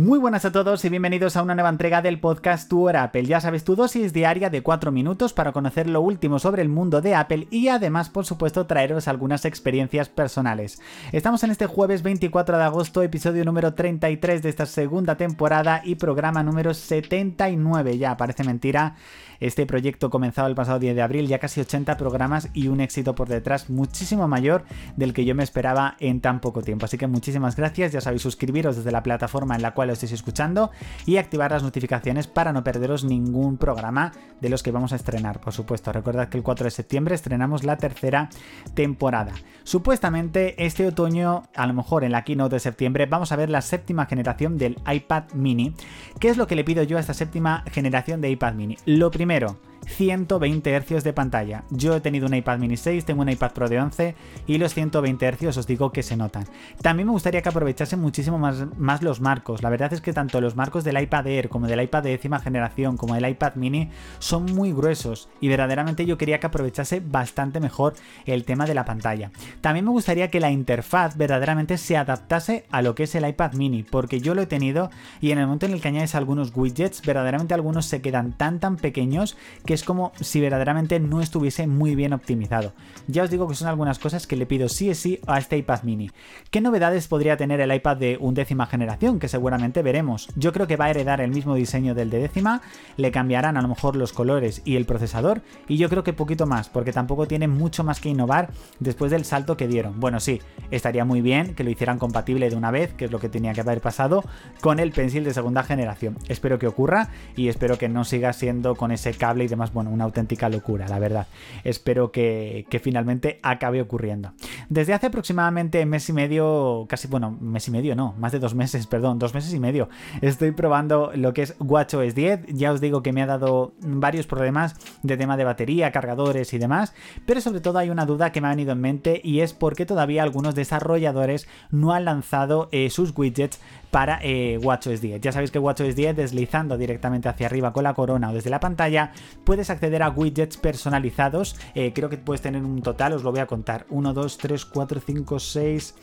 Muy buenas a todos y bienvenidos a una nueva entrega del podcast Tu Hora Apple. Ya sabes, tu dosis diaria de 4 minutos para conocer lo último sobre el mundo de Apple y además, por supuesto, traeros algunas experiencias personales. Estamos en este jueves 24 de agosto, episodio número 33 de esta segunda temporada y programa número 79. Ya parece mentira. Este proyecto comenzado el pasado 10 de abril, ya casi 80 programas y un éxito por detrás muchísimo mayor del que yo me esperaba en tan poco tiempo. Así que muchísimas gracias, ya sabéis suscribiros desde la plataforma en la cual lo estéis escuchando y activar las notificaciones para no perderos ningún programa de los que vamos a estrenar. Por supuesto, recordad que el 4 de septiembre estrenamos la tercera temporada. Supuestamente este otoño, a lo mejor en la keynote de septiembre, vamos a ver la séptima generación del iPad mini. ¿Qué es lo que le pido yo a esta séptima generación de iPad mini? Lo primero Primero, 120 Hz de pantalla. Yo he tenido un iPad mini 6, tengo un iPad Pro de 11 y los 120 Hz os digo que se notan. También me gustaría que aprovechase muchísimo más, más los marcos. La verdad es que tanto los marcos del iPad Air como del iPad de décima generación como del iPad mini son muy gruesos y verdaderamente yo quería que aprovechase bastante mejor el tema de la pantalla. También me gustaría que la interfaz verdaderamente se adaptase a lo que es el iPad mini porque yo lo he tenido y en el momento en el que añades algunos widgets verdaderamente algunos se quedan tan tan pequeños que es como si verdaderamente no estuviese muy bien optimizado. Ya os digo que son algunas cosas que le pido sí o sí a este iPad mini. ¿Qué novedades podría tener el iPad de undécima generación? Que seguramente veremos. Yo creo que va a heredar el mismo diseño del de décima, le cambiarán a lo mejor los colores y el procesador, y yo creo que poquito más, porque tampoco tiene mucho más que innovar después del salto que dieron. Bueno, sí, estaría muy bien que lo hicieran compatible de una vez, que es lo que tenía que haber pasado, con el Pencil de segunda generación. Espero que ocurra y espero que no siga siendo con ese cable y demás, bueno, una auténtica locura, la verdad. Espero que, finalmente acabe ocurriendo. Desde hace aproximadamente mes y medio, casi, bueno, mes y medio no, más de dos meses, perdón, dos meses y medio, estoy probando lo que es WatchOS 10. Ya os digo que me ha dado varios problemas de tema de batería, cargadores y demás, pero sobre todo hay una duda que me ha venido en mente y es por qué todavía algunos desarrolladores no han lanzado eh, sus widgets para eh, WatchOS 10. Ya sabéis que WatchOS 10 deslizando directamente hacia arriba con la corona o desde la pantalla puedes acceder a widgets personalizados. Eh, creo que puedes tener un total, os lo voy a contar. 1, 2, 3, 4, 5, 6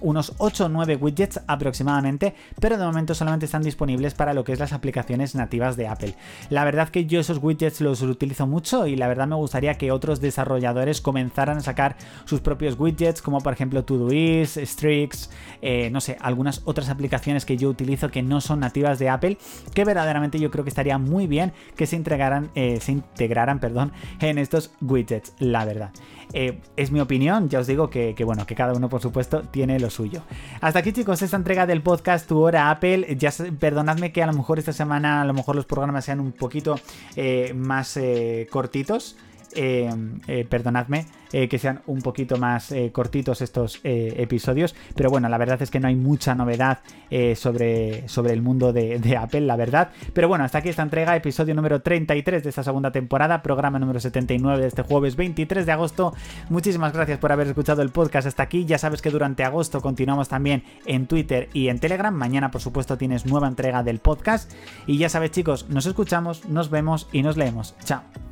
unos 8 o 9 widgets aproximadamente, pero de momento solamente están disponibles para lo que es las aplicaciones nativas de Apple. La verdad que yo esos widgets los utilizo mucho y la verdad me gustaría que otros desarrolladores comenzaran a sacar sus propios widgets, como por ejemplo Todoist, Strix, eh, no sé, algunas otras aplicaciones que yo utilizo que no son nativas de Apple, que verdaderamente yo creo que estaría muy bien que se integraran, eh, se integraran perdón, en estos widgets, la verdad. Eh, es mi opinión, ya os digo que, bueno, que cada uno por supuesto tiene lo suyo. Hasta aquí chicos, esta entrega del podcast Tu Hora Apple. Ya perdonadme que a lo mejor esta semana a lo mejor los programas sean un poquito eh, más eh, cortitos. Perdonadme, eh, que sean un poquito más eh, cortitos estos eh, episodios. Pero bueno, la verdad es que no hay mucha novedad sobre, sobre el mundo de, de, Apple, la verdad. Pero bueno, hasta aquí esta entrega, episodio número 33 de esta segunda temporada, programa número 79 de este jueves 23 de agosto. Muchísimas gracias por haber escuchado el podcast hasta aquí. Ya sabes que durante agosto continuamos también en Twitter y en Telegram. Mañana, por supuesto, tienes nueva entrega del podcast. Y ya sabes, chicos, nos escuchamos, nos vemos y nos leemos. Chao.